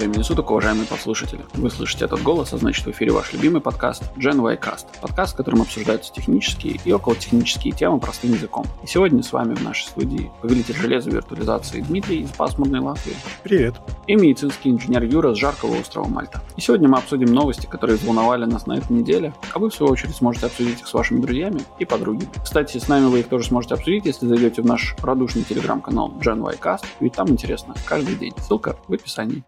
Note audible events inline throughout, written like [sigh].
they времени суток, уважаемые послушатели. Вы слышите этот голос, а значит в эфире ваш любимый подкаст Gen y Cast. Подкаст, в котором обсуждаются технические и околотехнические темы простым языком. И сегодня с вами в нашей студии повелитель железа виртуализации Дмитрий из пасмурной Латвии. Привет. И медицинский инженер Юра с жаркого острова Мальта. И сегодня мы обсудим новости, которые взволновали нас на этой неделе, а вы в свою очередь сможете обсудить их с вашими друзьями и подругами. Кстати, с нами вы их тоже сможете обсудить, если зайдете в наш радушный телеграм-канал Gen y Cast, ведь там интересно каждый день. Ссылка в описании.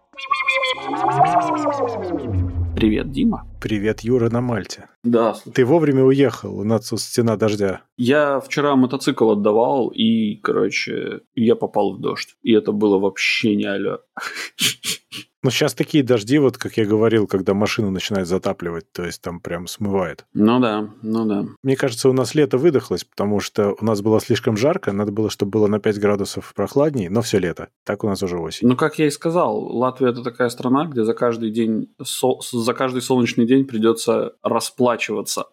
Привет, Дима. Привет, Юра на Мальте. Да. Ты вовремя уехал, у нас стена дождя. Я вчера мотоцикл отдавал, и, короче, я попал в дождь. И это было вообще не алё. [laughs] Но сейчас такие дожди, вот как я говорил, когда машину начинает затапливать, то есть там прям смывает. Ну да, ну да. Мне кажется, у нас лето выдохлось, потому что у нас было слишком жарко, надо было, чтобы было на 5 градусов прохладнее, но все лето. Так у нас уже осень. Ну, как я и сказал, Латвия это такая страна, где за каждый день, со, за каждый солнечный день придется расплачиваться.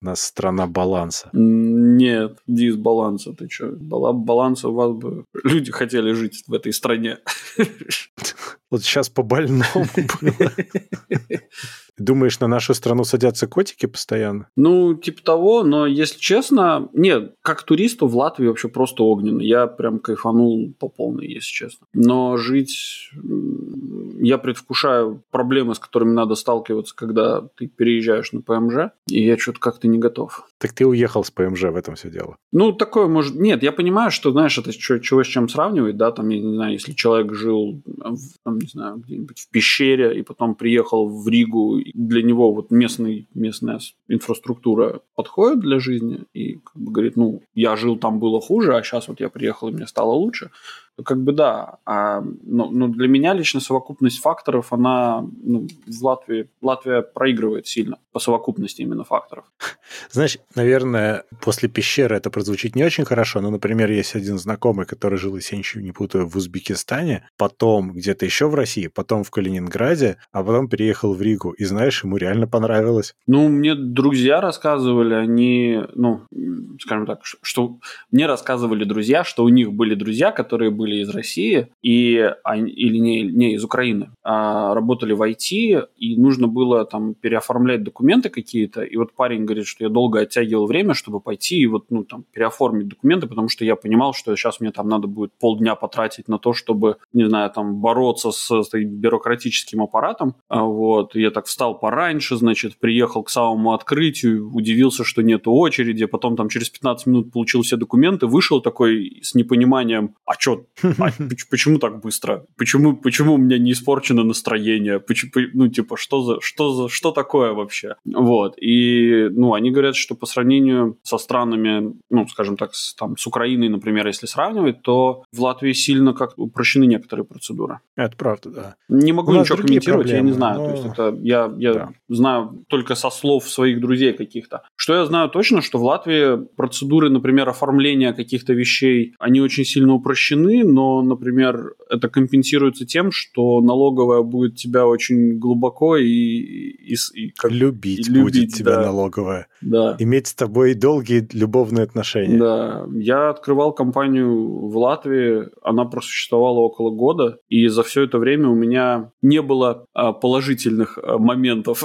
У нас страна баланса. Нет, дисбаланса. Ты что? Баланса у вас бы люди хотели жить в этой стране. [laughs] Вот сейчас по больному [laughs] было. Думаешь, на нашу страну садятся котики постоянно? Ну, типа того, но если честно, нет, как туристу в Латвии вообще просто огненно. Я прям кайфанул по полной, если честно. Но жить... Я предвкушаю проблемы, с которыми надо сталкиваться, когда ты переезжаешь на ПМЖ, и я что-то как-то не готов. Так ты уехал с ПМЖ, в этом все дело. Ну, такое может... Нет, я понимаю, что, знаешь, это что, чего с чем сравнивать, да, там, я не знаю, если человек жил, в, там, не знаю, где-нибудь в пещере, и потом приехал в Ригу, для него вот местный, местная инфраструктура подходит для жизни, и как бы говорит, ну, я жил там, было хуже, а сейчас вот я приехал, и мне стало лучше, то как бы да. А, но, но для меня лично совокупность факторов, она ну, в Латвии, Латвия проигрывает сильно по совокупности именно факторов. [laughs] Знаешь, наверное, после пещеры это прозвучит не очень хорошо, но, например, есть один знакомый, который жил, если я ничего не путаю, в Узбекистане, потом где-то еще в России, потом в Калининграде, а потом переехал в Ригу. И знаешь, ему реально понравилось. Ну, мне друзья рассказывали, они, ну, скажем так, что мне рассказывали друзья, что у них были друзья, которые были из России и, или не, не из Украины, а работали в IT, и нужно было там переоформлять документы какие-то, и вот парень говорит, что я долго оттягивал время, чтобы пойти и вот, ну, там, переоформить документы, потому что я понимал, что сейчас мне там надо будет полдня потратить на то, чтобы, не знаю, там, бороться с, с бюрократическим аппаратом, а вот, я так встал пораньше, значит, приехал к самому открытию, удивился, что нету очереди, потом там через 15 минут получил все документы, вышел такой с непониманием, а что, а, почему так быстро? Почему, почему у меня не испорчено настроение? Почему, ну, типа, что за, что за, что такое вообще? Вот, и, ну, они говорят, что по сравнению со странами, ну, скажем так, с, там, с Украиной, например, если сравнивать, то в Латвии сильно как упрощены некоторые процедуры. Это правда, да. Не могу ничего комментировать, проблемы, я не знаю. Но... То есть это я, я да. знаю только со слов своих друзей каких-то. Что я знаю точно, что в Латвии процедуры, например, оформления каких-то вещей, они очень сильно упрощены, но, например, это компенсируется тем, что налоговая будет тебя очень глубоко и, и, и как, любить, и любить будет тебя да. налоговая. Да. Иметь с тобой долгие любовные отношения. Да. Я открывал компанию в Латвии, она просуществовала около года, и за все это время у меня не было а, положительных а, моментов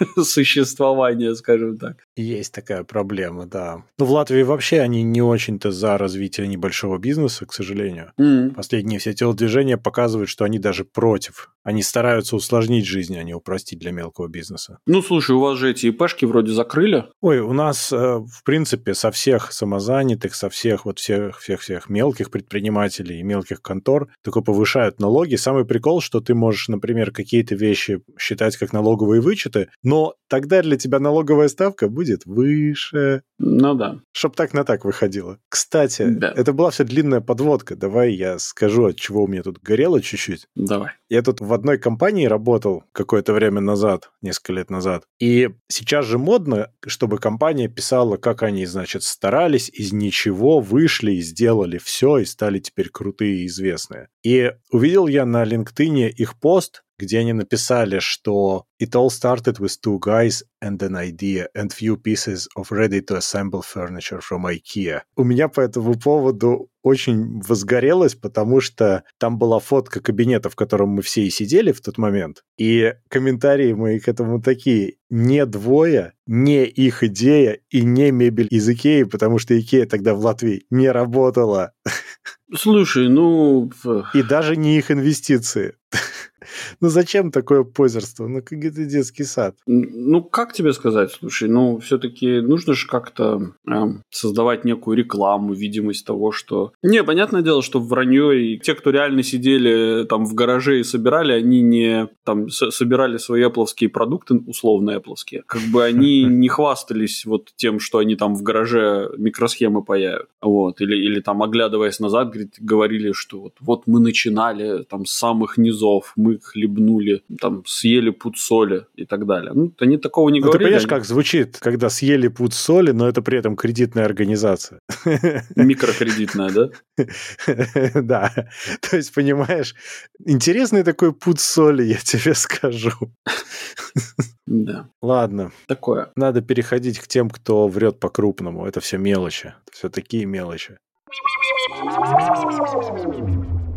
[laughs] существования, скажем так. Есть такая проблема, да. Ну, в Латвии вообще они не очень-то за развитие небольшого бизнеса, к сожалению. Mm. Последние все телодвижения показывают, что они даже против. Они стараются усложнить жизнь, а не упростить для мелкого бизнеса. Ну, слушай, у вас же эти ИПшки вроде закрыли. Ой, у нас, э, в принципе, со всех самозанятых, со всех вот всех-всех-всех мелких предпринимателей и мелких контор только повышают налоги. Самый прикол, что ты можешь, например, какие-то вещи считать как налоговые вычеты, но тогда для тебя налоговая ставка будет будет выше. Ну да. Чтоб так на так выходило. Кстати, да. это была вся длинная подводка. Давай я скажу, от чего у меня тут горело чуть-чуть. Давай. Я тут в одной компании работал какое-то время назад, несколько лет назад. И сейчас же модно, чтобы компания писала, как они, значит, старались, из ничего вышли и сделали все, и стали теперь крутые и известные. И увидел я на LinkedIn их пост, где они написали, что «It all started with two guys and an idea and few pieces of ready-to-assemble furniture from IKEA». У меня по этому поводу очень возгорелось, потому что там была фотка кабинета, в котором мы все и сидели в тот момент, и комментарии мои к этому такие «не двое», «не их идея» и «не мебель из Икеи», потому что Икея тогда в Латвии не работала. Слушай, ну... И даже не их инвестиции. [laughs] [laughs] Ну зачем такое позерство? Ну как это детский сад. Ну как тебе сказать? Слушай, ну все-таки нужно же как-то э, создавать некую рекламу, видимость того, что... Не, понятное дело, что вранье и те, кто реально сидели там в гараже и собирали, они не там собирали свои эпловские продукты, условно эпловские, как бы они [laughs] не хвастались вот тем, что они там в гараже микросхемы паяют. Вот. Или, или там оглядываясь назад, говорили, что вот, вот мы начинали там с самых низов, мы хлебнули, там, съели пуд соли и так далее. Ну, они такого не ну, говорили. Ты понимаешь, они... как звучит, когда съели пуд соли, но это при этом кредитная организация. Микрокредитная, да? [laughs] Да. То есть, понимаешь, интересный такой пуд соли, я тебе скажу. Да. Ладно. Такое. Надо переходить к тем, кто врет по-крупному. Это все мелочи. Все такие мелочи.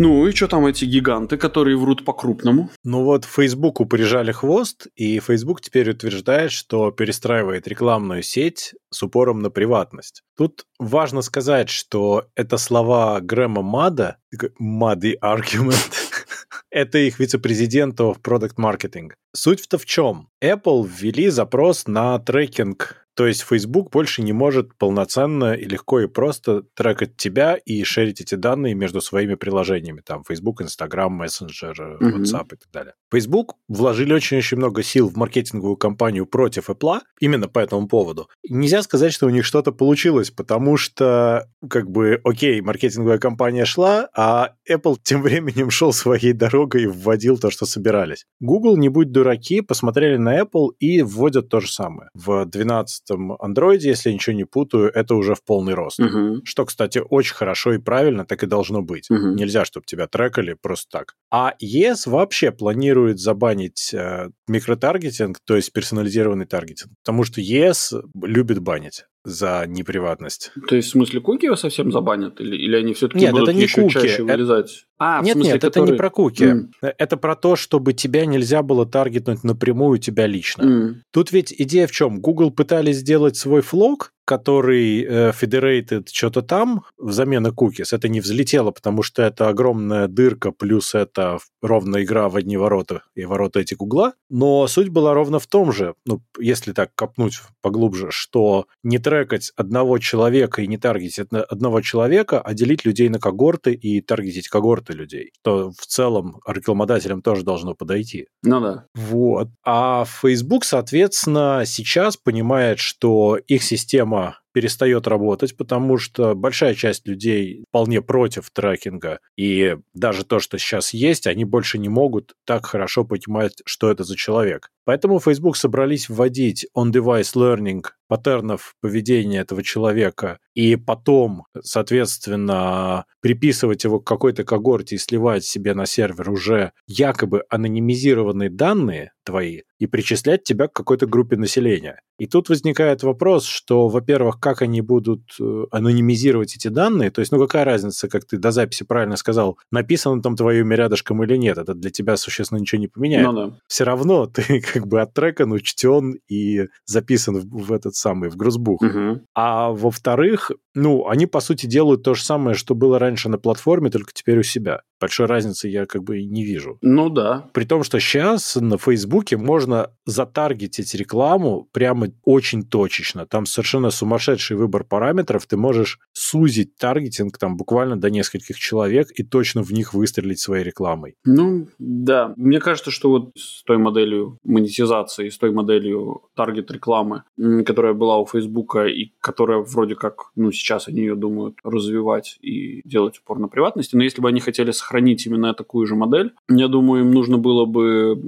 Ну и что там эти гиганты, которые врут по-крупному? Ну вот Фейсбуку прижали хвост, и Facebook теперь утверждает, что перестраивает рекламную сеть с упором на приватность. Тут важно сказать, что это слова Грэма Мада, Мады аргумент, [laughs] это их вице-президенту в Product Marketing. Суть-то в чем? Apple ввели запрос на трекинг то есть Facebook больше не может полноценно и легко и просто трекать тебя и шерить эти данные между своими приложениями. Там Facebook, Instagram, Messenger, WhatsApp mm-hmm. и так далее. Facebook вложили очень-очень много сил в маркетинговую кампанию против Apple именно по этому поводу. Нельзя сказать, что у них что-то получилось, потому что, как бы, окей, маркетинговая кампания шла, а Apple [laughs] тем временем шел своей дорогой и вводил то, что собирались. Google, не будь дураки, посмотрели на Apple и вводят то же самое. В 12 12 андроиде, если я ничего не путаю, это уже в полный рост. Угу. Что, кстати, очень хорошо и правильно, так и должно быть. Угу. Нельзя, чтобы тебя трекали просто так. А ES вообще планирует забанить э, микротаргетинг, то есть персонализированный таргетинг, потому что ES любит банить за неприватность. То есть, в смысле, куки его совсем забанят? Или, или они все-таки будут это не еще куки. чаще вылезать? А, нет, смысле, нет, который... это не про куки. Mm. Это про то, чтобы тебя нельзя было таргетнуть напрямую тебя лично. Mm. Тут ведь идея в чем? Google пытались сделать свой флог, который э, federated что-то там взамен cookies, это не взлетело, потому что это огромная дырка, плюс это ровно игра в одни ворота и ворота эти угла. Но суть была ровно в том же, ну, если так копнуть поглубже, что не трекать одного человека и не таргетить одного человека, а делить людей на когорты и таргетить когорты людей, то в целом рекламодателям тоже должно подойти. Ну да. Вот. А Facebook, соответственно, сейчас понимает, что их система перестает работать, потому что большая часть людей вполне против трекинга. И даже то, что сейчас есть, они больше не могут так хорошо понимать, что это за человек. Поэтому Facebook собрались вводить on-device learning паттернов поведения этого человека и потом, соответственно, приписывать его к какой-то когорте и сливать себе на сервер уже якобы анонимизированные данные твои и причислять тебя к какой-то группе населения. И тут возникает вопрос, что, во-первых, как они будут э, анонимизировать эти данные, то есть, ну какая разница, как ты до записи правильно сказал, написано там твое имя рядышком или нет, это для тебя существенно ничего не поменяет. Ну, да. Все равно ты как бы оттрекан, учтен и записан в, в этот самый, в грузбух. Угу. А во-вторых, ну, они, по сути, делают то же самое, что было раньше на платформе, только теперь у себя. Большой разницы я как бы не вижу. Ну да. При том, что сейчас на Фейсбуке можно затаргетить рекламу прямо очень точечно. Там совершенно сумасшедший выбор параметров. Ты можешь сузить таргетинг там буквально до нескольких человек и точно в них выстрелить своей рекламой. Ну, да. Мне кажется, что вот с той моделью монетизации, с той моделью таргет-рекламы, которая была у Фейсбука и которая вроде как, ну, сейчас они ее думают развивать и делать упор на приватности, но если бы они хотели сохранить именно такую же модель, я думаю, им нужно было бы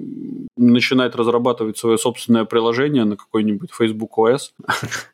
начинать разрабатывать свое собственное приложение на какой-нибудь Facebook OS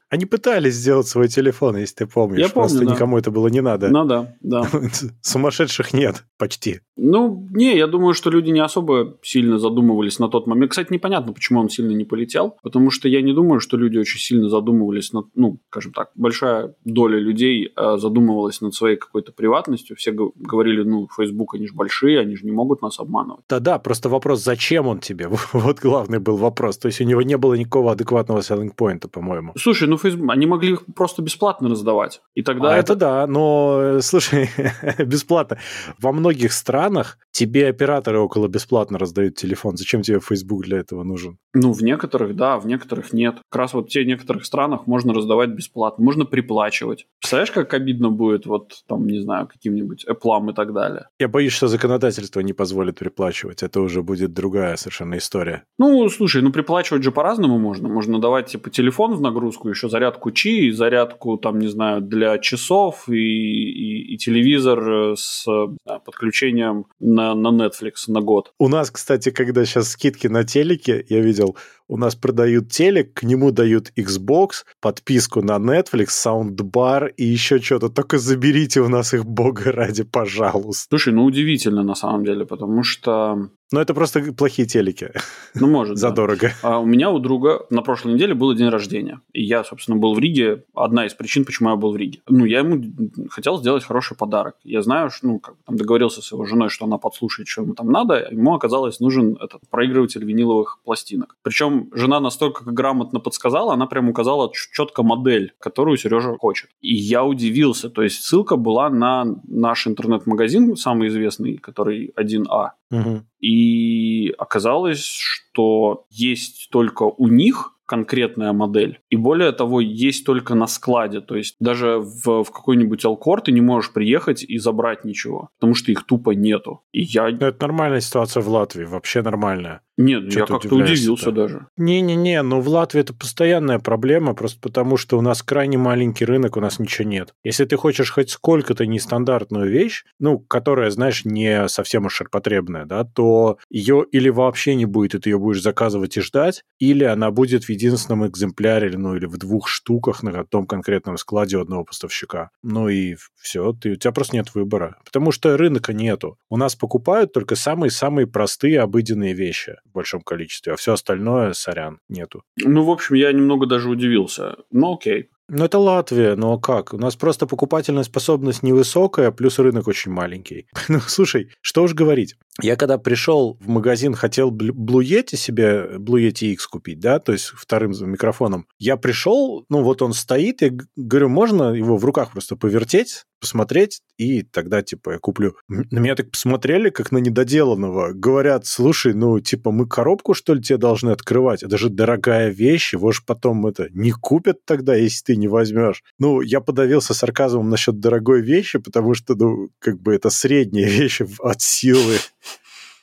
Они пытались сделать свой телефон, если ты помнишь. Я помню, Просто да. никому это было не надо. Ну да, да. [laughs] Сумасшедших нет почти. Ну, не, я думаю, что люди не особо сильно задумывались на тот момент. Кстати, непонятно, почему он сильно не полетел, потому что я не думаю, что люди очень сильно задумывались над, ну, скажем так, большая доля людей э, задумывалась над своей какой-то приватностью. Все говорили, ну, Facebook, они же большие, они же не могут нас обманывать. Да-да, просто вопрос, зачем он тебе? [laughs] Вот главный был вопрос. То есть у него не было никакого адекватного selling point, по-моему. Слушай, ну, Facebook, они могли их просто бесплатно раздавать. И тогда а это... это да, но, э, слушай, [laughs] бесплатно. Во многих странах тебе операторы около бесплатно раздают телефон. Зачем тебе Facebook для этого нужен? Ну, в некоторых, да, в некоторых нет. Как раз вот в тех некоторых странах можно раздавать бесплатно, можно приплачивать. Представляешь, как обидно будет вот там, не знаю, каким-нибудь Apple и так далее? Я боюсь, что законодательство не позволит приплачивать. Это уже будет другая совершенно история. Ну, слушай, ну приплачивать же по-разному можно. Можно давать типа телефон в нагрузку, еще зарядку Чи, зарядку там, не знаю, для часов и, и, и телевизор с да, подключением на, на Netflix на год. У нас, кстати, когда сейчас скидки на телеке, я видел, у нас продают телек, к нему дают Xbox, подписку на Netflix, саундбар и еще что-то. Только заберите у нас их, бога ради, пожалуйста. Слушай, ну удивительно на самом деле, потому что ну, это просто плохие телеки. Ну, может. Задорого. Да. А у меня у друга на прошлой неделе был день рождения. И я, собственно, был в Риге. Одна из причин, почему я был в Риге. Ну, я ему хотел сделать хороший подарок. Я знаю, что, ну, как там договорился с его женой, что она подслушает, что ему там надо. Ему оказалось нужен этот проигрыватель виниловых пластинок. Причем жена настолько грамотно подсказала, она прям указала четко модель, которую Сережа хочет. И я удивился. То есть ссылка была на наш интернет-магазин, самый известный, который 1А. Угу. И оказалось, что есть только у них конкретная модель. И более того, есть только на складе. То есть даже в, в какой-нибудь Алкор ты не можешь приехать и забрать ничего, потому что их тупо нету. И я... Это нормальная ситуация в Латвии, вообще нормальная. Нет, Что я как-то удивился даже. Не-не-не, ну в Латвии это постоянная проблема, просто потому что у нас крайне маленький рынок, у нас ничего нет. Если ты хочешь хоть сколько-то нестандартную вещь, ну, которая, знаешь, не совсем уж ширпотребная, да, то ее или вообще не будет, и ты ее будешь заказывать и ждать, или она будет в единственном экземпляре, ну, или в двух штуках на том конкретном складе у одного поставщика. Ну и все, ты, у тебя просто нет выбора, потому что рынка нету. У нас покупают только самые-самые простые обыденные вещи в большом количестве, а все остальное, сорян, нету. Ну, в общем, я немного даже удивился. Ну, окей. Ну, это Латвия, но как? У нас просто покупательная способность невысокая, плюс рынок очень маленький. [laughs] ну, слушай, что уж говорить. Я когда пришел в магазин, хотел Blue Yeti себе, Blue Yeti X купить, да, то есть вторым микрофоном. Я пришел, ну вот он стоит, я говорю, можно его в руках просто повертеть, посмотреть, и тогда, типа, я куплю. На меня так посмотрели, как на недоделанного. Говорят, слушай, ну, типа, мы коробку, что ли, тебе должны открывать? Это же дорогая вещь, его же потом это не купят тогда, если ты не возьмешь. Ну, я подавился сарказмом насчет дорогой вещи, потому что, ну, как бы это средняя [laughs] вещь от силы.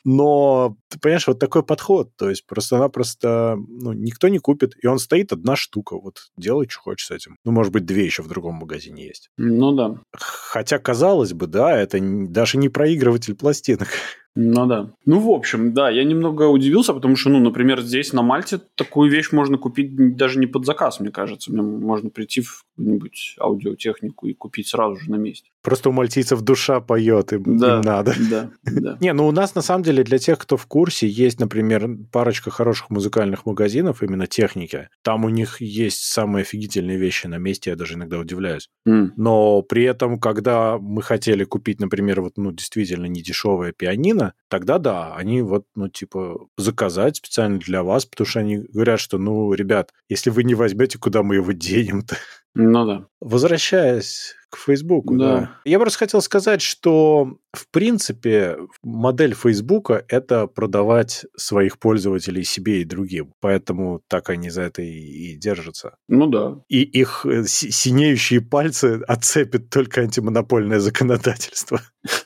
Но, ты понимаешь, вот такой подход, то есть просто-напросто ну, никто не купит, и он стоит одна штука, вот делай, что хочешь с этим. Ну, может быть, две еще в другом магазине есть. Ну да. Хотя, казалось бы, да, это даже не проигрыватель пластинок. Ну да. Ну, в общем, да, я немного удивился, потому что, ну, например, здесь на Мальте такую вещь можно купить даже не под заказ, мне кажется. Можно прийти в какую-нибудь аудиотехнику и купить сразу же на месте. Просто у мальтийцев душа поет, им, да, им надо. [laughs] Да, да. Не, ну у нас на самом деле для тех, кто в курсе, есть, например, парочка хороших музыкальных магазинов именно техники. Там у них есть самые офигительные вещи на месте, я даже иногда удивляюсь. Mm. Но при этом, когда мы хотели купить, например, вот, ну, действительно недешевое пианино, тогда да, они вот, ну, типа, заказать специально для вас, потому что они говорят, что, ну, ребят, если вы не возьмете, куда мы его [laughs] денем-то? Ну да. Возвращаясь к Фейсбуку, Да. да. Я просто хотел сказать, что, в принципе, модель Фейсбука – это продавать своих пользователей себе и другим. Поэтому так они за это и, и держатся. Ну да. И их э, си- синеющие пальцы отцепит только антимонопольное законодательство. [laughs]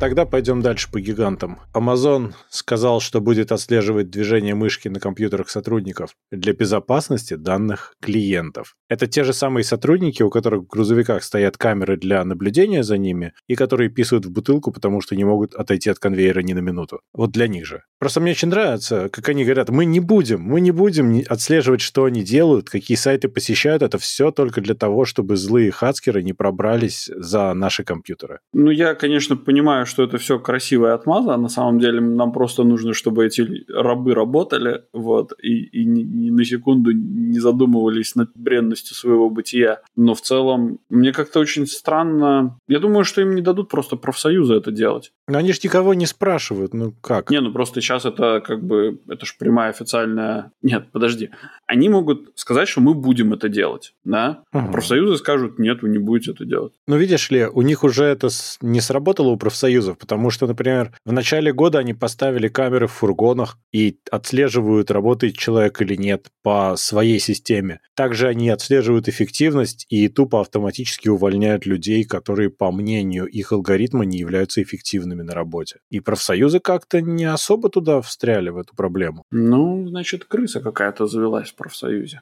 Тогда пойдем дальше по гигантам. Amazon сказал, что будет отслеживать движение мышки на компьютерах сотрудников для безопасности данных клиентов. Это те же самые сотрудники, у которых в грузовиках стоят камеры для наблюдения за ними и которые писают в бутылку, потому что не могут отойти от конвейера ни на минуту. Вот для них же. Просто мне очень нравится, как они говорят, мы не будем, мы не будем отслеживать, что они делают, какие сайты посещают. Это все только для того, чтобы злые хацкеры не пробрались за наши компьютеры. Ну, я, конечно, понимаю, что это все красивая отмаза. На самом деле нам просто нужно, чтобы эти рабы работали, вот, и, и ни, ни на секунду не задумывались над бренностью своего бытия. Но в целом, мне как-то очень странно. Я думаю, что им не дадут просто профсоюзы это делать. Но они же никого не спрашивают, ну как? Не, ну просто сейчас это как бы, это же прямая официальная... Нет, подожди. Они могут сказать, что мы будем это делать, да? Угу. А профсоюзы скажут, нет, вы не будете это делать. Ну, видишь ли, у них уже это не сработало у профсоюзов, потому что, например, в начале года они поставили камеры в фургонах и отслеживают, работает человек или нет по своей системе. Также они отслеживают эффективность и тупо автоматически увольняют людей, которые, по мнению их алгоритма, не являются эффективными на работе. И профсоюзы как-то не особо туда встряли, в эту проблему. Ну, значит, крыса какая-то завелась профсоюзе.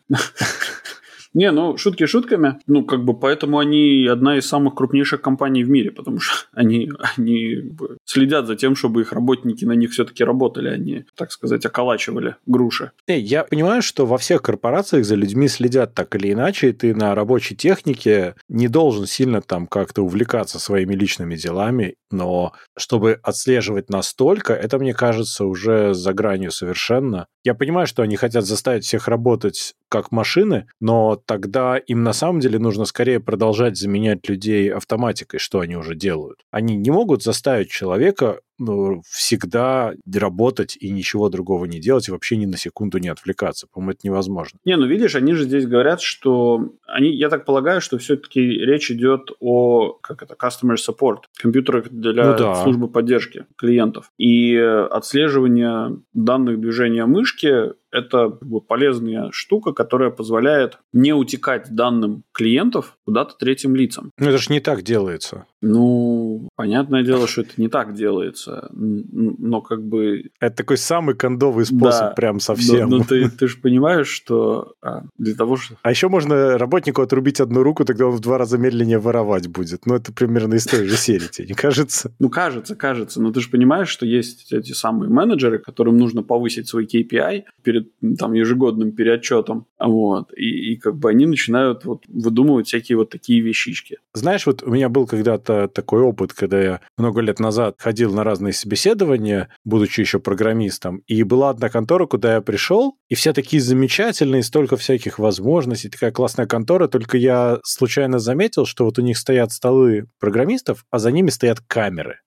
Не, ну, шутки шутками. Ну, как бы, поэтому они одна из самых крупнейших компаний в мире, потому что [laughs] они, они следят за тем, чтобы их работники на них все-таки работали, они, а так сказать, околачивали груши. Эй, я понимаю, что во всех корпорациях за людьми следят так или иначе, и ты на рабочей технике не должен сильно там как-то увлекаться своими личными делами, но чтобы отслеживать настолько, это, мне кажется, уже за гранью совершенно. Я понимаю, что они хотят заставить всех работать как машины, но тогда им на самом деле нужно скорее продолжать заменять людей автоматикой, что они уже делают. Они не могут заставить человека ну, всегда работать и ничего другого не делать, и вообще ни на секунду не отвлекаться. По-моему, это невозможно. Не, ну видишь, они же здесь говорят, что они, я так полагаю, что все-таки речь идет о, как это, customer support, компьютерах для ну, да. службы поддержки клиентов. И отслеживание данных движения мышки это полезная штука, которая позволяет не утекать данным клиентов куда-то третьим лицам. Ну, это же не так делается. Ну, понятное дело, что это не так делается, но как бы... Это такой самый кондовый способ, да, прям совсем. Но, но ты, [laughs] ты же понимаешь, что а, для того, что... А еще можно работнику отрубить одну руку, тогда он в два раза медленнее воровать будет. Ну, это примерно из той же серии, тебе не кажется? Ну, кажется, кажется. Но ты же понимаешь, что есть эти самые менеджеры, которым нужно повысить свой KPI перед там ежегодным переотчетом. Вот. И, и как бы они начинают вот выдумывать всякие вот такие вещички. Знаешь, вот у меня был когда-то такой опыт, когда я много лет назад ходил на разные собеседования, будучи еще программистом, и была одна контора, куда я пришел, и все такие замечательные, столько всяких возможностей, такая классная контора, только я случайно заметил, что вот у них стоят столы программистов, а за ними стоят камеры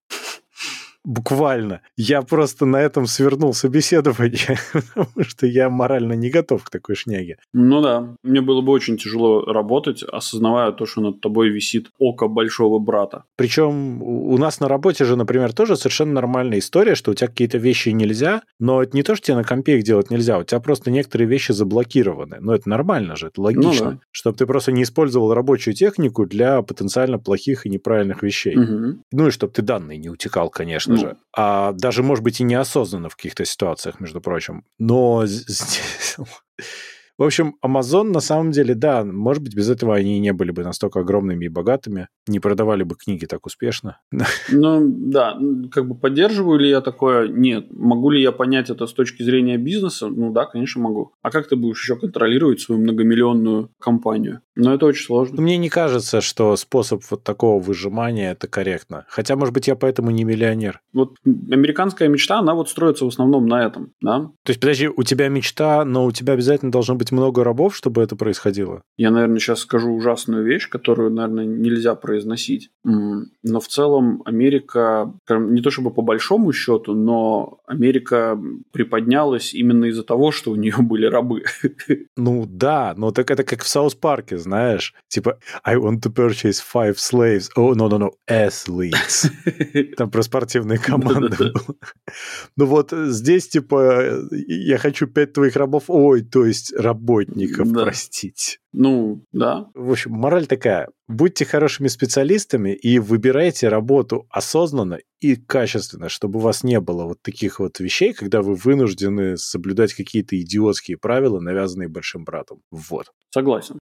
буквально. Я просто на этом свернул собеседование, [laughs] потому что я морально не готов к такой шняге. Ну да, мне было бы очень тяжело работать, осознавая то, что над тобой висит око большого брата. Причем у нас на работе же, например, тоже совершенно нормальная история, что у тебя какие-то вещи нельзя, но это не то, что тебе на компе их делать нельзя, у тебя просто некоторые вещи заблокированы. Но это нормально же, это логично. Ну, да. Чтобы ты просто не использовал рабочую технику для потенциально плохих и неправильных вещей. Угу. Ну и чтобы ты данные не утекал, конечно ну. же. А даже, может быть, и неосознанно в каких-то ситуациях, между прочим. Но [laughs] здесь... В общем, Amazon на самом деле, да, может быть, без этого они не были бы настолько огромными и богатыми, не продавали бы книги так успешно. Ну, да, как бы поддерживаю ли я такое? Нет. Могу ли я понять это с точки зрения бизнеса? Ну да, конечно, могу. А как ты будешь еще контролировать свою многомиллионную компанию? Ну, это очень сложно. Мне не кажется, что способ вот такого выжимания это корректно. Хотя, может быть, я поэтому не миллионер. Вот американская мечта, она вот строится в основном на этом, да? То есть, подожди, у тебя мечта, но у тебя обязательно должно быть быть много рабов, чтобы это происходило? Я, наверное, сейчас скажу ужасную вещь, которую, наверное, нельзя произносить. Но в целом Америка, не то чтобы по большому счету, но Америка приподнялась именно из-за того, что у нее были рабы. [laughs] Ну да, но так это как в South Park е, знаешь. Типа, I want to purchase five slaves. Oh, no, no, no, athletes. [laughs] Там про спортивные команды было. Ну вот здесь, типа, я хочу пять твоих рабов. Ой, то есть раб работников, Да. простите. Ну, да. В общем, мораль такая. Будьте хорошими специалистами и выбирайте работу осознанно и качественно, чтобы у вас не было вот таких вот вещей, когда вы вынуждены соблюдать какие-то идиотские правила, навязанные большим братом. Вот. Согласен.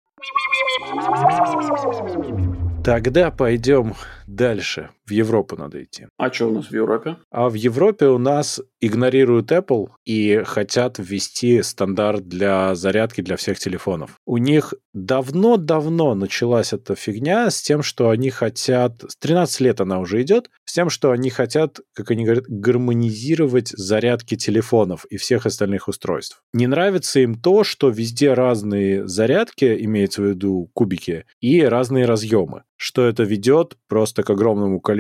Тогда пойдем дальше. В Европу надо идти. А что у нас в Европе? А в Европе у нас игнорируют Apple и хотят ввести стандарт для зарядки для всех телефонов. У них давно-давно началась эта фигня с тем, что они хотят... С 13 лет она уже идет, с тем, что они хотят, как они говорят, гармонизировать зарядки телефонов и всех остальных устройств. Не нравится им то, что везде разные зарядки, имеется в виду кубики, и разные разъемы что это ведет просто к огромному количеству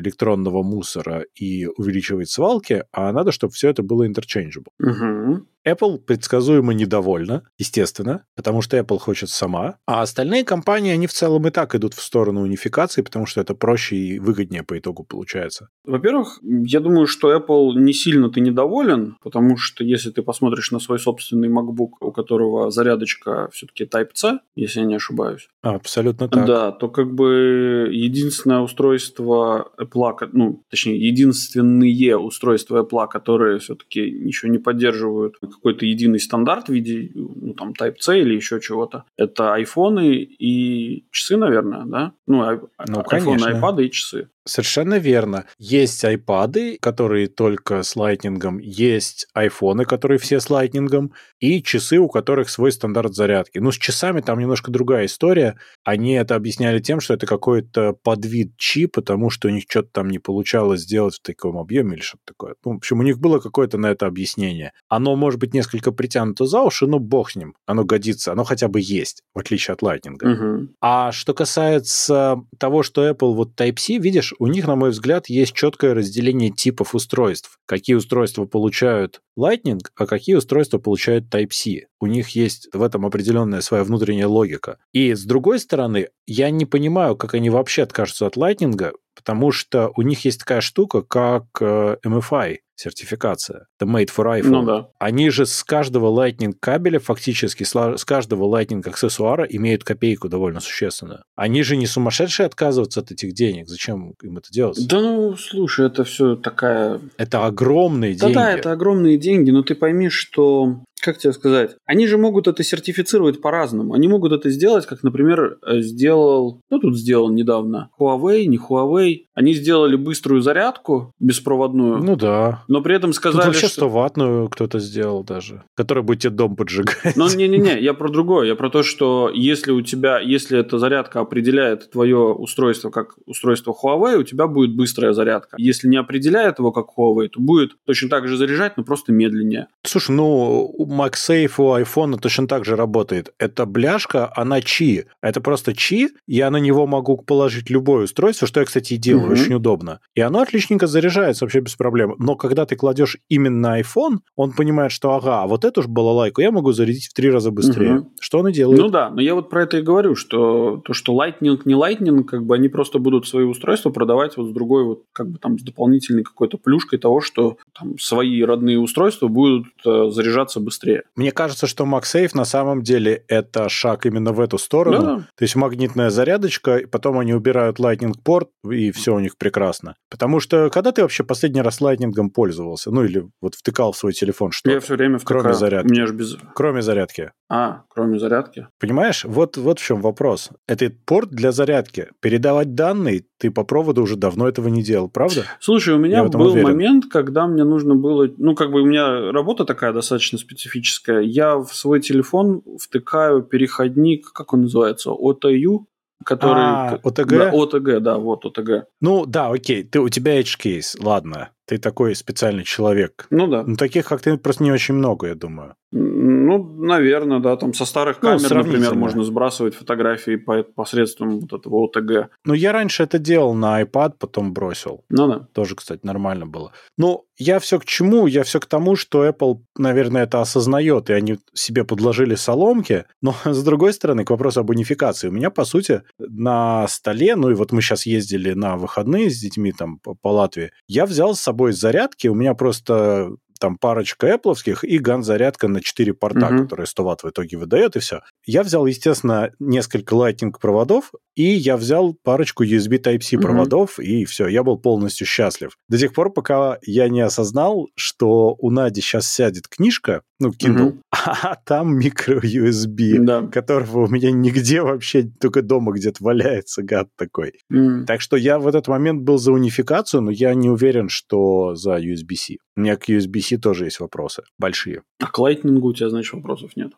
электронного мусора и увеличивает свалки, а надо, чтобы все это было interchangeable. Угу. Apple предсказуемо недовольна, естественно, потому что Apple хочет сама, а остальные компании, они в целом и так идут в сторону унификации, потому что это проще и выгоднее по итогу получается. Во-первых, я думаю, что Apple не сильно ты недоволен, потому что если ты посмотришь на свой собственный MacBook, у которого зарядочка все-таки Type-C, если я не ошибаюсь, Абсолютно так. да, то как бы единственное устройство Apple, ну, точнее, единственные устройства Apple, которые все-таки ничего не поддерживают какой-то единый стандарт в виде, ну, там, Type-C или еще чего-то, это айфоны и часы, наверное, да? Ну, ай- Ну, айфоны, конечно. айпады и часы. Совершенно верно. Есть айпады, которые только с лайтнингом, есть айфоны, которые все с лайтнингом, и часы, у которых свой стандарт зарядки. Ну, с часами там немножко другая история. Они это объясняли тем, что это какой-то подвид чи, потому что у них что-то там не получалось сделать в таком объеме или что-то такое. Ну, в общем, у них было какое-то на это объяснение. Оно может быть несколько притянуто за уши, но бог с ним. Оно годится, оно хотя бы есть, в отличие от лайтнинга. Мгм. А что касается того, что Apple вот Type-C, видишь, у них, на мой взгляд, есть четкое разделение типов устройств. Какие устройства получают Lightning, а какие устройства получают Type-C. У них есть в этом определенная своя внутренняя логика. И с другой стороны, я не понимаю, как они вообще откажутся от Lightning, потому что у них есть такая штука, как э, MFI сертификация. Это Made for iPhone. Ну да. Они же с каждого Lightning кабеля, фактически с каждого Lightning аксессуара имеют копейку довольно существенную. Они же не сумасшедшие отказываться от этих денег. Зачем им это делать? Да ну, слушай, это все такая... Это огромные Да, деньги. да, это огромные деньги, но ты пойми, что как тебе сказать, они же могут это сертифицировать по-разному. Они могут это сделать, как, например, э, сделал, ну тут сделал недавно, Huawei, не Huawei. Они сделали быструю зарядку беспроводную, Ну да. но при этом Тут сказали, вообще что... 100 ваттную кто-то сделал даже, которая будет тебе дом поджигать. Ну, [laughs] не-не-не, я про другое. Я про то, что если у тебя, если эта зарядка определяет твое устройство как устройство Huawei, у тебя будет быстрая зарядка. Если не определяет его как Huawei, то будет точно так же заряжать, но просто медленнее. Слушай, ну, MagSafe у айфона точно так же работает. Это бляшка, она чи. Это просто чи, я на него могу положить любое устройство, что я, кстати, и делаю, Мгм. очень удобно. И оно отличненько заряжается вообще без проблем. Но когда ты кладешь именно iPhone, он понимает, что ага, а вот эту же балалайку я могу зарядить в три раза быстрее. Мгм. Что он и делает. Ну да, но я вот про это и говорю, что то, что Lightning не Lightning, как бы они просто будут свои устройства продавать вот с другой вот как бы там с дополнительной какой-то плюшкой того, что там свои родные устройства будут э, заряжаться быстрее. Мне кажется, что MagSafe на самом деле это шаг именно в эту сторону. Да. То есть магнитная зарядочка, и потом они убирают Lightning порт, и все у них прекрасно. Потому что когда ты вообще последний раз Lightning пользовался? Ну или вот втыкал в свой телефон что Я все время Кроме втыкаю. зарядки. У меня же без... Кроме зарядки. А, кроме зарядки. Понимаешь? Вот, вот в чем вопрос. Это порт для зарядки. Передавать данные ты по проводу уже давно этого не делал, правда? Слушай, у меня был уверен. момент, когда мне нужно было... Ну, как бы у меня работа такая достаточно специфическая. Я в свой телефон втыкаю переходник, как он называется, OTU, который... А, OTG? Да, OTG, да, вот OTG. Ну да, окей, ты, у тебя edge case, ладно. Ты такой специальный человек. Ну да. Ну, таких, как ты, просто не очень много, я думаю. Ну, наверное, да. Там со старых Ну, камер, например, сравнительно. можно сбрасывать фотографии по, посредством вот этого OTG. Ну, я раньше это делал на iPad, потом бросил. Ну да. Тоже, кстати, нормально было. Ну, я все к чему? Я все к тому, что Apple, наверное, это осознает, и они себе подложили соломки. Но, [laughs] с другой стороны, к вопросу об унификации. У меня, по сути, на столе, ну и вот мы сейчас ездили на выходные с детьми там по, по Латвии, я взял с собой зарядки, у меня просто там парочка эпловских и ган-зарядка на 4 порта, Мгм. которые 100 ватт в итоге выдает, и все. Я взял, естественно, несколько Lightning проводов, и я взял парочку USB Type-C Мгм. проводов, и все, я был полностью счастлив. До тех пор, пока я не осознал, что у Нади сейчас сядет книжка, ну, Kindle, Мгм. [laughs] а там микро-USB, Да. которого у меня нигде вообще, только дома где-то валяется, гад такой. М. Так что я в этот момент был за унификацию, но я не уверен, что за USB-C. У меня к USB-C тоже есть вопросы, большие. А к Lightning у тебя, значит, вопросов нет.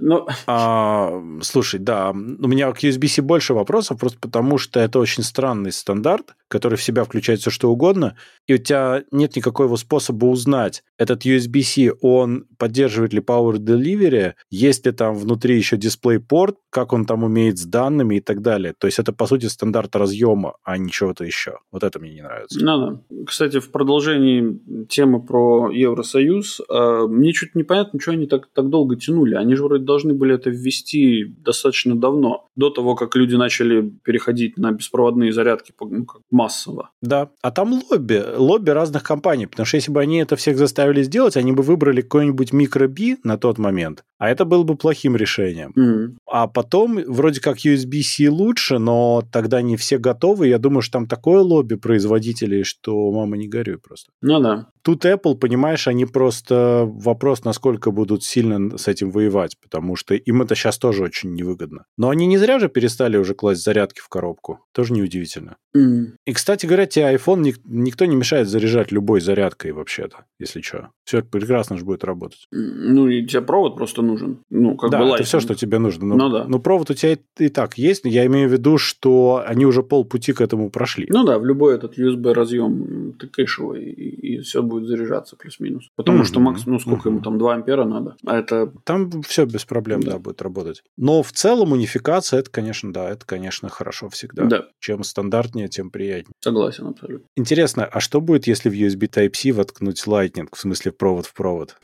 Ну, А, слушай, да, у меня к USB-C больше вопросов, просто потому что это очень странный стандарт, который в себя включает все что угодно, и у тебя нет никакого способа узнать, этот USB-C, он поддерживает ли Power Delivery, есть ли там внутри еще DisplayPort, как он там умеет с данными и так далее. То есть это, по сути, стандарт разъема, а не чего-то еще. Вот это мне не нравится. надо. Кстати, в продолжении темы про Евросоюз, э, мне чуть непонятно, что они так, так долго тянули. Они же вроде должны были это ввести достаточно давно, до того, как люди начали переходить на беспроводные зарядки ну, как массово. Да, а там лобби, лобби разных компаний, потому что если бы они это всех заставили сделать, они бы выбрали какой-нибудь микроби на тот момент, а это было бы плохим решением. М. А потом вроде как USB-C лучше, но тогда не все готовы. Я думаю, что там такое лобби производителей, что мама не горюй просто. Ну да. Тут Apple, понимаешь, они просто вопрос, насколько будут сильно с этим воевать, потому что им это сейчас тоже очень невыгодно. Но они не зря же перестали уже класть зарядки в коробку. Тоже неудивительно. М. И, кстати говоря, тебе iPhone ник- никто не мешает заряжать любой зарядкой вообще-то, если что. Все прекрасно же будет работать. Ну, и тебе провод просто нужен. Ну, как да, бы это Lightning. все, что тебе нужно. Ну, Ну да. ну, провод у тебя и, и так есть, но я имею в виду, что они уже полпути к этому прошли. Ну да, в любой этот USB разъем тыкаешь его, и, и все будет заряжаться плюс-минус. Потому Мгм. что макс, ну сколько ему Мгм. там, 2 ампера надо. А это Там все без проблем, да. Да. будет работать. Но в целом унификация, это, конечно, да, это, конечно, хорошо всегда. да, Чем стандартнее, тем приятнее. согласен абсолютно. Интересно, а что будет, если в USB Type-C воткнуть Lightning, в смысле провод в провод?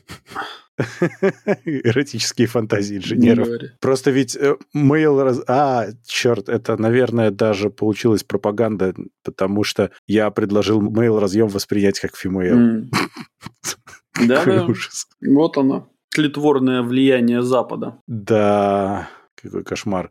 [laughs] Эротические фантазии Не инженеров. Просто ведь э, mail... раз- А, черт, это, наверное, даже получилась пропаганда, потому что я предложил mail разъем воспринять как [laughs] Какой да. ужас. Вот оно. Тлетворное влияние Запада. Да, какой кошмар.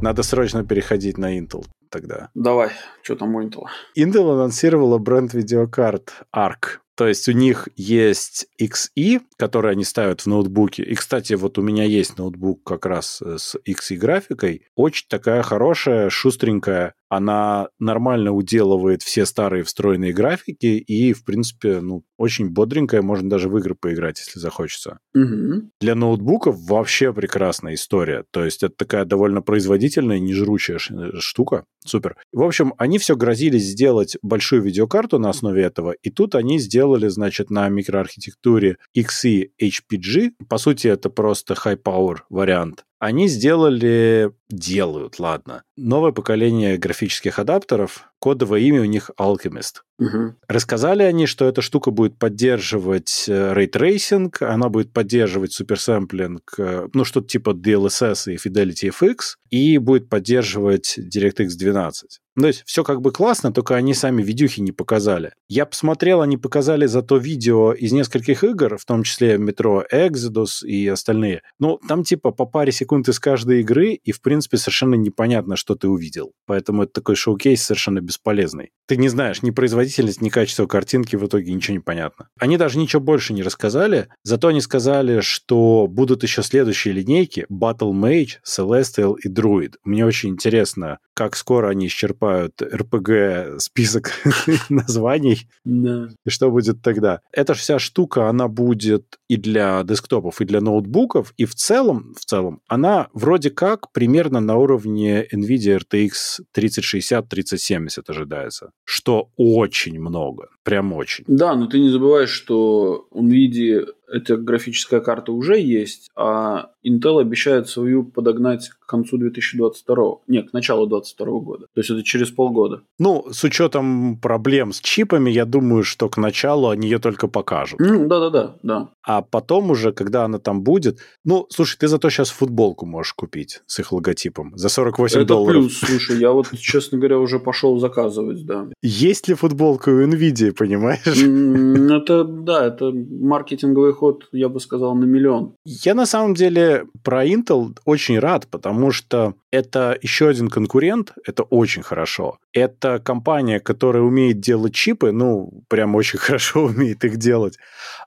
Надо срочно переходить на Intel тогда. Давай, что там у Intel? Intel анонсировала бренд видеокарт ARC. То есть у них есть XE, который они ставят в ноутбуке. И, кстати, вот у меня есть ноутбук как раз э, с XE графикой. Очень такая хорошая, шустренькая. Она нормально уделывает все старые встроенные графики и, в принципе, ну, очень бодренькая. Можно даже в игры поиграть, если захочется. Мгм. Для ноутбуков вообще прекрасная история. То есть это такая довольно производительная, нежручая ш- э, штука. Супер. В общем, они все грозились сделать большую видеокарту на основе этого, и тут они сделали, значит, на микроархитектуре XE HPG. По сути, это просто high-power вариант. Они сделали, делают, ладно, новое поколение графических адаптеров. Кодовое имя у них Alchemist. Мгм. Рассказали они, что эта штука будет поддерживать э, ray tracing, она будет поддерживать supersampling, э, ну, что-то типа DLSS и Fidelity FX, и будет поддерживать DirectX 12. Ну, То есть все как бы классно, только они сами видюхи не показали. Я посмотрел, они показали зато видео из нескольких игр, в том числе Metro Exodus и остальные. Ну, там типа по паре секунд из каждой игры, и в принципе совершенно непонятно, что ты увидел. Поэтому это такой шоу-кейс совершенно бесполезный. Ты не знаешь ни производительность, ни качество картинки, в итоге ничего не понятно. Они даже ничего больше не рассказали, зато они сказали, что будут еще следующие линейки Battle Mage, Celestial и Druid. Мне очень интересно, как скоро они исчерпают RPG список [laughs] названий, и что будет тогда? Эта вся штука, она будет и для десктопов, и для ноутбуков, и в целом, в целом, она вроде как примерно на уровне NVIDIA RTX 3060-3070 ожидается, что очень много, прям очень. Да, но ты не забываешь, что у NVIDIA эта графическая карта уже есть, а Intel обещает свою подогнать к концу 2022, не, к началу 2022 года. То есть это через полгода. Ну, с учетом проблем с чипами, я думаю, что к началу они ее только покажут. Ну, да-да-да, да. А потом уже, когда она там будет... Ну, слушай, ты зато сейчас футболку можешь купить с их логотипом за 48 это долларов. плюс, слушай, я вот, честно говоря, уже пошел заказывать, да. Есть ли футболка у NVIDIA? Понимаешь? [laughs] Это, да, это маркетинговый ход, я бы сказал, на миллион. Я на самом деле про Intel очень рад, потому что это еще один конкурент, это очень хорошо. Это компания, которая умеет делать чипы, ну, прям очень [laughs] хорошо умеет их делать.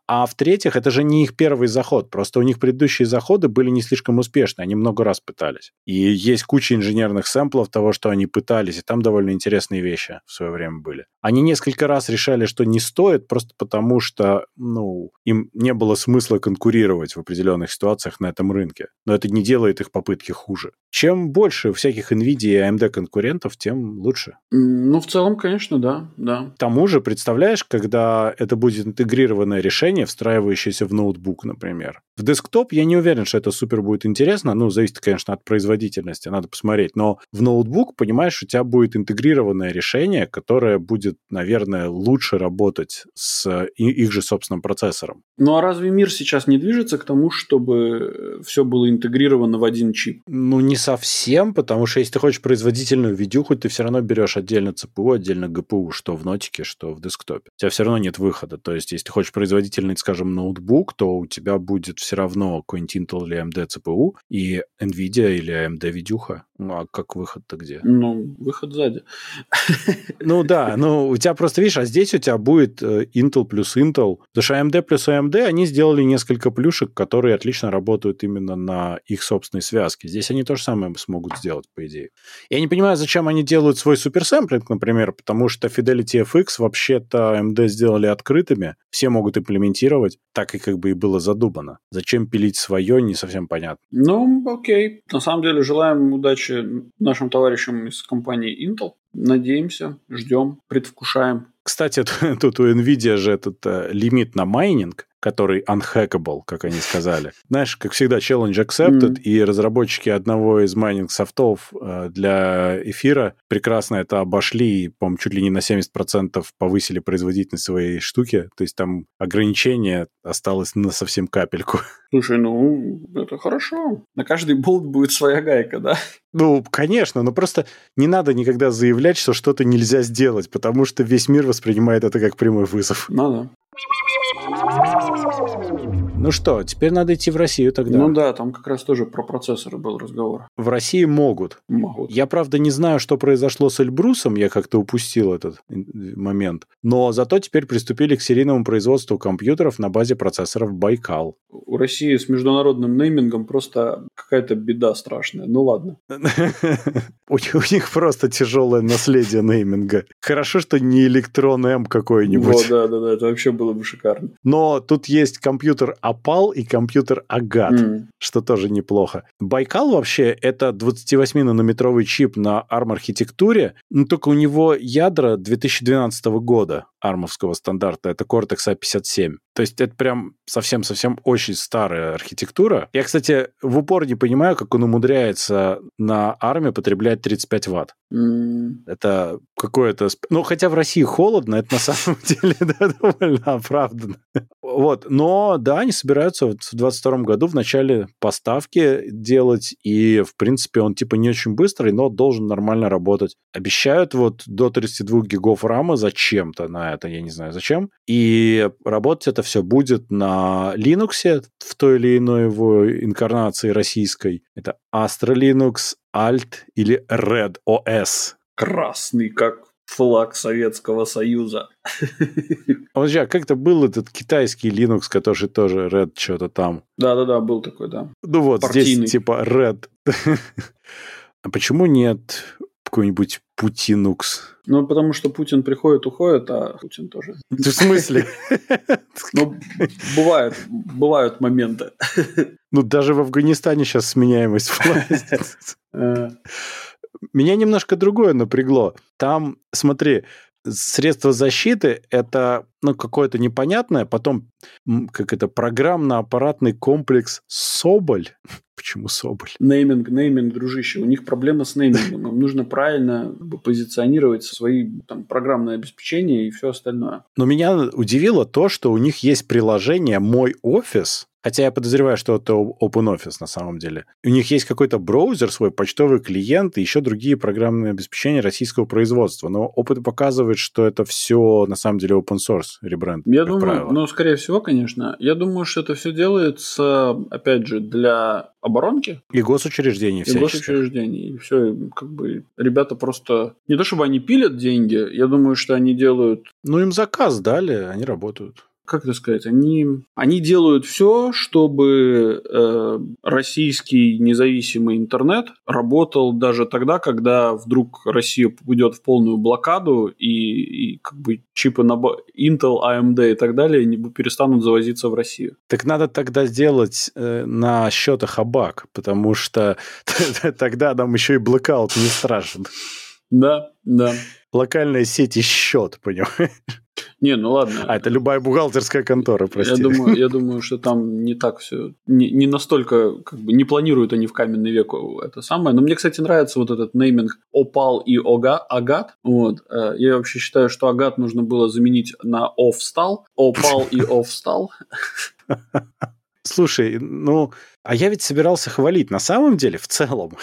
А в-третьих, это же не их первый заход, просто у них предыдущие заходы были не слишком успешны, они много раз пытались. И есть куча инженерных сэмплов того, что они пытались, и там довольно интересные вещи в свое время были. Они несколько раз решали, что не стоит, просто потому что, ну, им не было смысла конкурировать в определенных ситуациях на этом рынке. Но это не делает их попытки хуже. Чем больше всяких NVIDIA и AMD конкурентов, тем лучше. Ну, в целом, конечно, да, да. К тому же, представляешь, когда это будет интегрированное решение, встраивающееся в ноутбук, например. В десктоп я не уверен, что это супер будет интересно. Ну, зависит, конечно, от производительности, надо посмотреть. Но в ноутбук, понимаешь, у тебя будет интегрированное решение, которое будет, наверное, лучше работать с их же собственным процессором. Ну, а разве мир сейчас не движется к тому, чтобы все было интегрировано в один чип? Ну, не совсем, потому что если ты хочешь производительную видюху, ты все равно берешь отдельно ЦПУ, отдельно ГПУ, что в нотике, что в десктопе. У тебя все равно нет выхода. То есть, если ты хочешь производительный, скажем, ноутбук, то у тебя будет все равно какой-нибудь Intel или AMD ЦПУ и NVIDIA или AMD видюха. Ну, а как выход-то где? Ну, выход сзади. Ну да, ну у тебя просто, видишь, а здесь у тебя будет э, Intel плюс Intel. Потому что AMD плюс AMD, они сделали несколько плюшек, которые отлично работают именно на их собственной связке. Здесь они то же самое смогут сделать, по идее. Я не понимаю, зачем они делают свой supersampling, например, потому что Fidelity FX вообще-то AMD сделали открытыми, все могут имплементировать, так и как бы и было задумано. Зачем пилить свое, не совсем понятно. Ну, окей. На самом деле, желаем удачи нашим товарищам из компании Intel. Надеемся, ждем, предвкушаем. Кстати, [laughs] тут у NVIDIA же этот э, лимит на майнинг, который unhackable, как они сказали. Знаешь, как всегда, challenge accepted, mm-hmm. и разработчики одного из майнинг софтов э, для эфира прекрасно это обошли и, по-моему, чуть ли не на 70% повысили производительность своей штуки. То есть там ограничение осталось на совсем капельку. Слушай, ну, это хорошо. На каждый болт будет своя гайка, да? Ну, конечно, но просто не надо никогда заявлять, что что-то нельзя сделать, потому что весь мир воспринимает это как прямой вызов. Ну да. Thank you. Ну что, теперь надо идти в Россию тогда. Ну да, там как раз тоже про процессоры был разговор. В России могут. Могут. Я, правда, не знаю, что произошло с Эльбрусом, я как-то упустил этот момент. Но зато теперь приступили к серийному производству компьютеров на базе процессоров Байкал. У России с международным неймингом просто какая-то беда страшная. Ну ладно. [laughs] У них просто тяжелое наследие нейминга. Хорошо, что не электрон М какой-нибудь. да, да, да, это вообще было бы шикарно. Но тут есть компьютер Опал и компьютер Агат, mm. что тоже неплохо. Байкал вообще это 28-нанометровый чип на ARM-архитектуре, но только у него ядра 2012 года армовского стандарта, это Cortex A57. То есть это прям совсем-совсем очень старая архитектура. Я, кстати, в упор не понимаю, как он умудряется на армии потреблять 35 ватт. Mm. Это какое-то... Ну, хотя в России холодно, это на самом [laughs] деле довольно оправданно. Вот, но да, они собираются в 2022 году в начале поставки делать, и, в принципе, он типа не очень быстрый, но должен нормально работать. Обещают вот до 32 гигов рама зачем-то на это, я не знаю зачем, и работать это все будет на Linux в той или иной его инкарнации российской. Это Astra Linux, Alt или Red OS. Красный, как флаг Советского Союза. Подожди, [laughs] а как-то был этот китайский Linux, который тоже Red что-то там? Да-да-да, был такой, да. Ну вот, Партийный. здесь типа Red. [laughs] а почему нет какой-нибудь Путинукс? Ну, потому что Путин приходит, уходит, а Путин тоже. [laughs] В смысле? Ну, бывают, бывают моменты. Ну, даже в Афганистане сейчас сменяемость власти. Меня немножко другое напрягло. Там, смотри, средство защиты это ну, какое-то непонятное, потом как это программно-аппаратный комплекс Соболь. [laughs] Почему Соболь? Нейминг, нейминг, дружище. У них проблема с неймингом. Им нужно правильно позиционировать свои там, программное обеспечение и все остальное. Но меня удивило то, что у них есть приложение «Мой офис», Хотя я подозреваю, что это OpenOffice на самом деле. У них есть какой-то браузер, свой почтовый клиент и еще другие программные обеспечения российского производства. Но опыт показывает, что это все на самом деле open source ребренд. Я думаю, правило. ну, скорее всего, конечно. Я думаю, что это все делается, опять же, для оборонки. И госучреждений И госучреждений. И все, как бы, ребята просто... Не то, чтобы они пилят деньги, я думаю, что они делают... Ну, им заказ дали, они работают как это сказать, они, они делают все, чтобы э, российский независимый интернет работал даже тогда, когда вдруг Россия попадет в полную блокаду и, и как бы чипы на Intel, AMD и так далее не перестанут завозиться в Россию. Так надо тогда сделать э, на счетах Абак, потому что [laughs] тогда нам еще и блокаут не страшен. Да, да. Локальная сеть и счет, понимаешь? Не, ну ладно. А это любая бухгалтерская контора, прости. Я думаю, я думаю что там не так все, не, не настолько, как бы, не планируют они в каменный век это самое. Но мне, кстати, нравится вот этот нейминг Опал и Ога, Агат. Вот. Э, я вообще считаю, что Агат нужно было заменить на Овстал. Опал и Овстал. Слушай, ну, а я ведь собирался хвалить. На самом деле, в целом,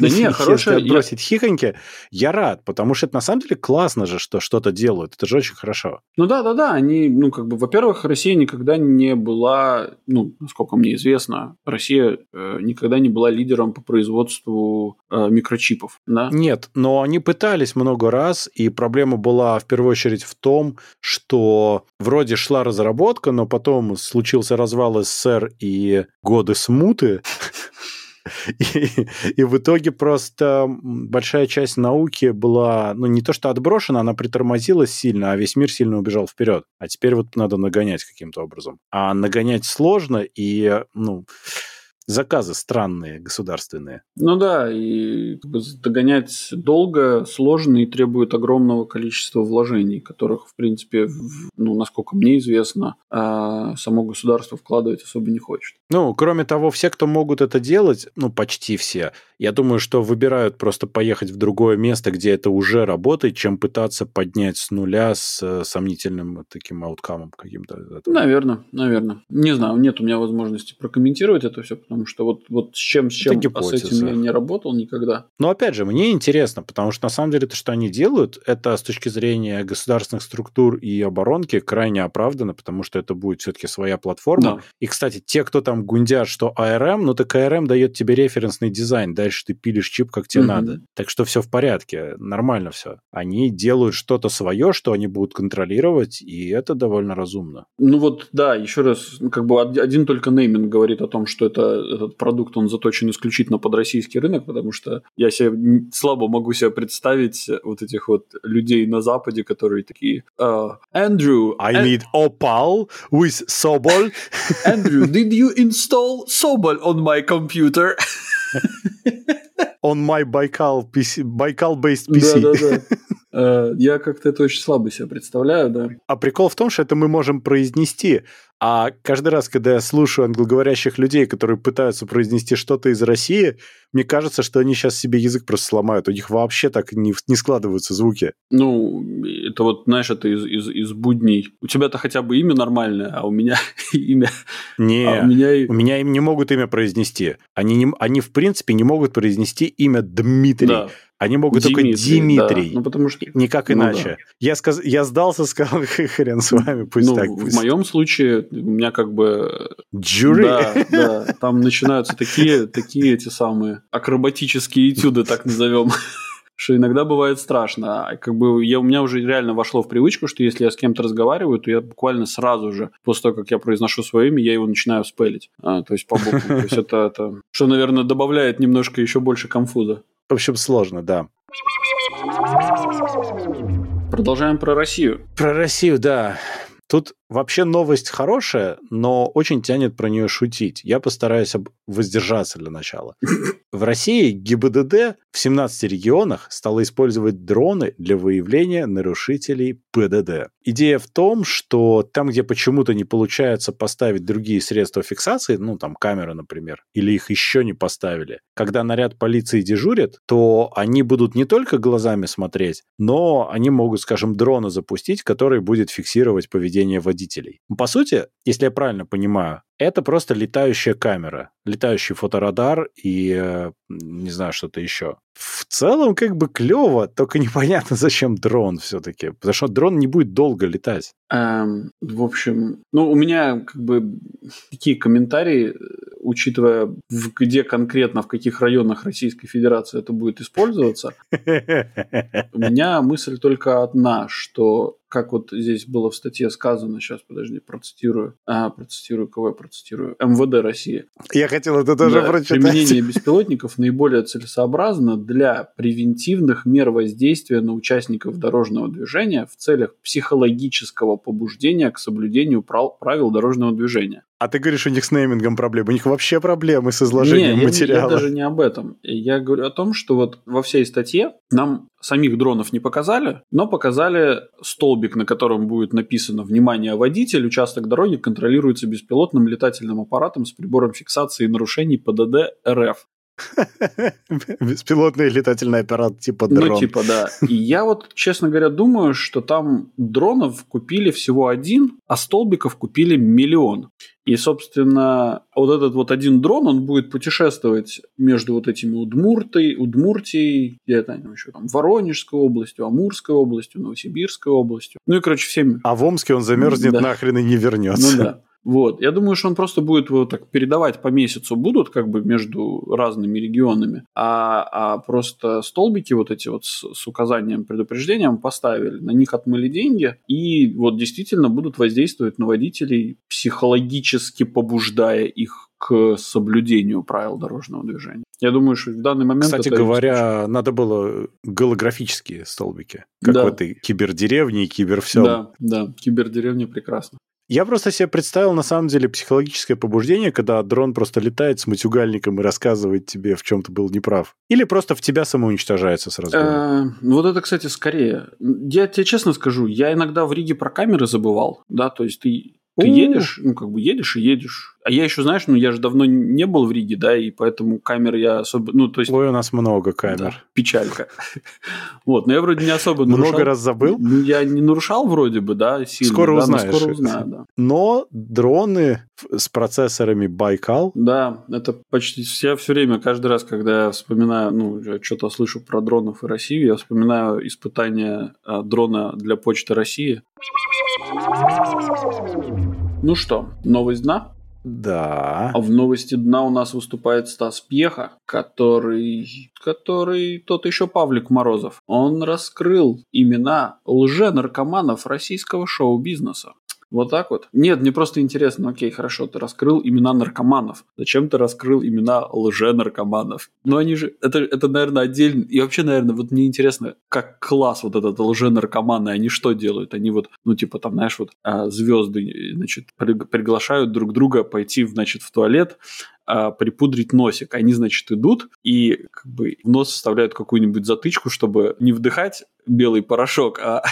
да не, [laughs] хорошая, если отбросить я... хихоньки, я рад, потому что это на самом деле классно же, что что-то делают. Это же очень хорошо. Ну да, да, да. Они, ну, как бы, во-первых, Россия никогда не была, ну, насколько мне известно, Россия э, никогда не была лидером по производству э, микрочипов, да? Нет, но они пытались много раз, и проблема была в первую очередь в том, что вроде шла разработка, но потом случился развал СССР и годы смут, смуты. И, и в итоге просто большая часть науки была, ну, не то что отброшена, она притормозилась сильно, а весь мир сильно убежал вперед. А теперь вот надо нагонять каким-то образом. А нагонять сложно, и, ну, заказы странные, государственные. Ну да, и как бы, догонять долго, сложно и требует огромного количества вложений, которых, в принципе, в, ну, насколько мне известно, а, само государство вкладывать особо не хочет. Ну, кроме того, все, кто могут это делать, ну, почти все, я думаю, что выбирают просто поехать в другое место, где это уже работает, чем пытаться поднять с нуля с э, сомнительным таким ауткамом каким-то. Наверное, наверное. Не знаю, нет у меня возможности прокомментировать это все, потому что вот, вот с чем, с чем а с этим я не работал никогда. Но опять же, мне интересно, потому что на самом деле то, что они делают, это с точки зрения государственных структур и оборонки крайне оправдано, потому что это будет все-таки своя платформа. Да. И, кстати, те, кто там гундят, что ARM, ну так ARM дает тебе референсный дизайн, дальше ты пилишь чип, как тебе угу. надо. Так что все в порядке, нормально все. Они делают что-то свое, что они будут контролировать, и это довольно разумно. Ну вот, да, еще раз, как бы один только нейминг говорит о том, что это этот продукт, он заточен исключительно под российский рынок, потому что я себе слабо могу себе представить вот этих вот людей на Западе, которые такие Эндрю... Uh, I and... need Opal with Sobol. Andrew, did you install Sobol on my computer? [laughs] on my Baikal PC, Baikal-based [laughs] PC. Да, да, да. [laughs] Э, я как-то это очень слабо себе представляю, да. А прикол в том, что это мы можем произнести. А каждый раз, когда я слушаю англоговорящих людей, которые пытаются произнести что-то из России, мне кажется, что они сейчас себе язык просто сломают. У них вообще так не, не складываются звуки. Ну, это вот, знаешь, это из, из, из будней. У тебя-то хотя бы имя нормальное, а у меня [laughs] имя... Не, а у, меня... у меня им не могут имя произнести. Они, не, они, в принципе, не могут произнести имя Дмитрий. Да. Они могут Дмитрий, только Дмитрий. Да. Ну, потому что... Никак ну, иначе. Да. Я, сказ... я сдался, сказал, [laughs] хрен с вами, пусть ну, так. Пусть. В моем случае у меня как бы... Джури? Да, да. Там начинаются такие, такие эти самые акробатические этюды, так назовем [laughs] что иногда бывает страшно. А как бы я, у меня уже реально вошло в привычку, что если я с кем-то разговариваю, то я буквально сразу же, после того, как я произношу свое имя, я его начинаю спелить. А, то есть по буквам. То есть это, это, что, наверное, добавляет немножко еще больше конфуза. В общем, сложно, да. Продолжаем про Россию. Про Россию, да. Тут вообще новость хорошая, но очень тянет про нее шутить. Я постараюсь воздержаться для начала. В России ГИБДД в 17 регионах стала использовать дроны для выявления нарушителей ПДД. Идея в том, что там, где почему-то не получается поставить другие средства фиксации, ну там камеры, например, или их еще не поставили, когда наряд полиции дежурит, то они будут не только глазами смотреть, но они могут, скажем, дрона запустить, который будет фиксировать поведение водителя водителей. По сути, если я правильно понимаю, это просто летающая камера, летающий фоторадар и, э, не знаю, что-то еще. В целом, как бы клево, только [laughs] непонятно, зачем дрон все-таки. Потому что дрон не будет долго летать. Эм, в общем, ну, у меня как бы такие комментарии, учитывая, в, где конкретно, в каких районах Российской Федерации это будет использоваться. У [laughs] меня мысль только одна, что как вот здесь было в статье сказано, сейчас, подожди, процитирую, а, процитирую, я процитирую, МВД России. Я хотел это тоже да, прочитать. Применение беспилотников наиболее целесообразно для превентивных мер воздействия на участников дорожного движения в целях психологического побуждения к соблюдению правил дорожного движения. А ты говоришь, у них с неймингом проблемы. У них вообще проблемы с изложением не, материала. Я, я даже не об этом. Я говорю о том, что вот во всей статье нам самих дронов не показали, но показали столбик, на котором будет написано «Внимание, водитель, участок дороги контролируется беспилотным летательным аппаратом с прибором фиксации нарушений ПДД РФ». Беспилотный летательный аппарат типа дрон. Ну, типа, да. И я вот, честно говоря, думаю, что там дронов купили всего один, а столбиков купили миллион. И, собственно, вот этот вот один дрон, он будет путешествовать между вот этими Удмуртой, Удмуртией, где-то там еще там, Воронежской областью, Амурской областью, Новосибирской областью. Ну и, короче, всеми. А в Омске он замерзнет да. нахрен и не вернется. Ну да. Вот. Я думаю, что он просто будет вот так передавать по месяцу будут как бы между разными регионами, а, а просто столбики вот эти вот с, с указанием, предупреждением поставили, на них отмыли деньги и вот действительно будут воздействовать на водителей, психологически побуждая их к соблюдению правил дорожного движения. Я думаю, что в данный момент... Кстати говоря, надо было голографические столбики, как да. в этой кибердеревне и кибервсем. Да, да, кибердеревня прекрасно. Я просто себе представил, на самом деле, психологическое побуждение, когда дрон просто летает с матюгальником и рассказывает тебе, в чем ты был неправ. Или просто в тебя самоуничтожается сразу. Э, вот это, кстати, скорее. Я тебе честно скажу, я иногда в Риге про камеры забывал, да, то есть ты ты едешь, ну, как бы едешь и едешь. А я еще, знаешь, ну, я же давно не был в Риге, да, и поэтому камер я особо... Ну, то есть... Ой, у нас много камер. Да, печалька. [laughs] Вот, но я вроде не особо нарушал. Много раз забыл? Ну, я не нарушал вроде бы, да, сильно. Скоро да, узнаешь. скоро узнаю, да. Но дроны с процессорами Байкал... Да, это почти все, все время, каждый раз, когда я вспоминаю, ну, что-то слышу про дронов и Россию, я вспоминаю испытания а, дрона для Почты России. Ну что, новость дна? Да. А в новости дна у нас выступает Стас Пьеха, который... который тот еще Павлик Морозов. Он раскрыл имена лженаркоманов российского шоу-бизнеса. Вот так вот? Нет, мне просто интересно, окей, хорошо, ты раскрыл имена наркоманов. Зачем ты раскрыл имена лже-наркоманов? Ну, они же, это, это, наверное, отдельно. И вообще, наверное, вот мне интересно, как класс вот этот лже-наркоманы, они что делают? Они вот, ну, типа, там, знаешь, вот а, звезды, значит, приглашают друг друга пойти, значит, в туалет, а, припудрить носик. Они, значит, идут и как бы в нос вставляют какую-нибудь затычку, чтобы не вдыхать белый порошок, а,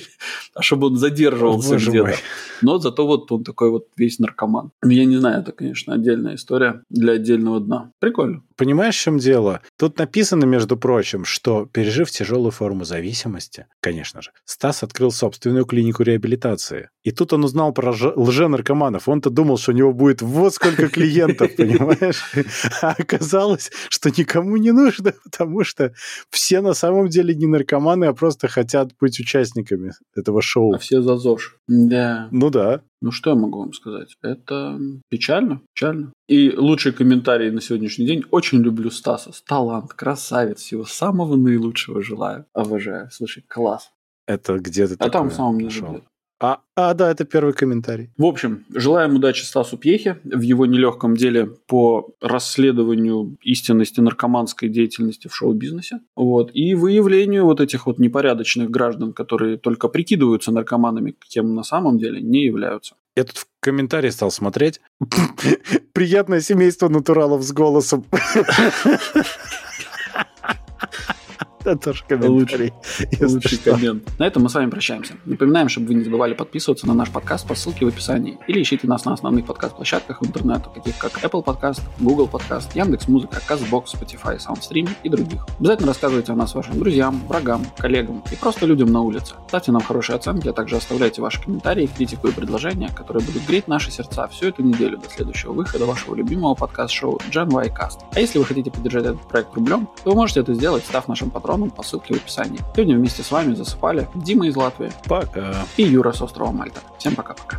[laughs] а чтобы он задерживался где-то. Но зато вот он такой вот весь наркоман. Ну, я не знаю, это, конечно, отдельная история для отдельного дна. Прикольно. Понимаешь, в чем дело? Тут написано, между прочим, что, пережив тяжелую форму зависимости, конечно же, Стас открыл собственную клинику реабилитации. И тут он узнал про лженаркоманов. Он-то думал, что у него будет вот сколько клиентов, понимаешь? [laughs] [laughs] А оказалось, что никому не нужно, потому что все на самом деле не наркоманы, а просто хотят быть участниками этого шоу. А все за ЗОЖ. Да. Ну да. Ну что я могу вам сказать? Это печально, печально. И лучший комментарий на сегодняшний день. Очень люблю Стаса. Талант, красавец, всего самого наилучшего желаю. Обожаю. Слушай, класс. Это где ты А там в самом низу. А, а, да, это первый комментарий. В общем, желаем удачи Стасу Пьехе в его нелегком деле по расследованию истинности наркоманской деятельности в шоу-бизнесе. Вот, и выявлению вот этих вот непорядочных граждан, которые только прикидываются наркоманами, кем на самом деле не являются. Я тут в комментарии стал смотреть. [laughs] Приятное семейство натуралов с голосом. [laughs] Это тоже комментарий. Лучший коммент. На этом мы с вами прощаемся. Напоминаем, чтобы вы не забывали подписываться на наш подкаст по ссылке в описании. Или ищите нас на основных подкаст-площадках в интернете, таких как Apple Podcast, Google Podcast, Яндекс.Музыка, Castbox, Spotify, Soundstream и других. Обязательно рассказывайте о нас вашим друзьям, врагам, коллегам и просто людям на улице. Ставьте нам хорошие оценки, а также оставляйте ваши комментарии, критику и предложения, которые будут греть наши сердца всю эту неделю до следующего выхода вашего любимого подкаст-шоу Gen Y Cast. А если вы хотите поддержать этот проект рублем, то вы можете это сделать, став нашим патроном по ссылке в описании. Сегодня вместе с вами засыпали Дима из Латвии. Пока. И Юра с острова Мальта. Всем пока-пока.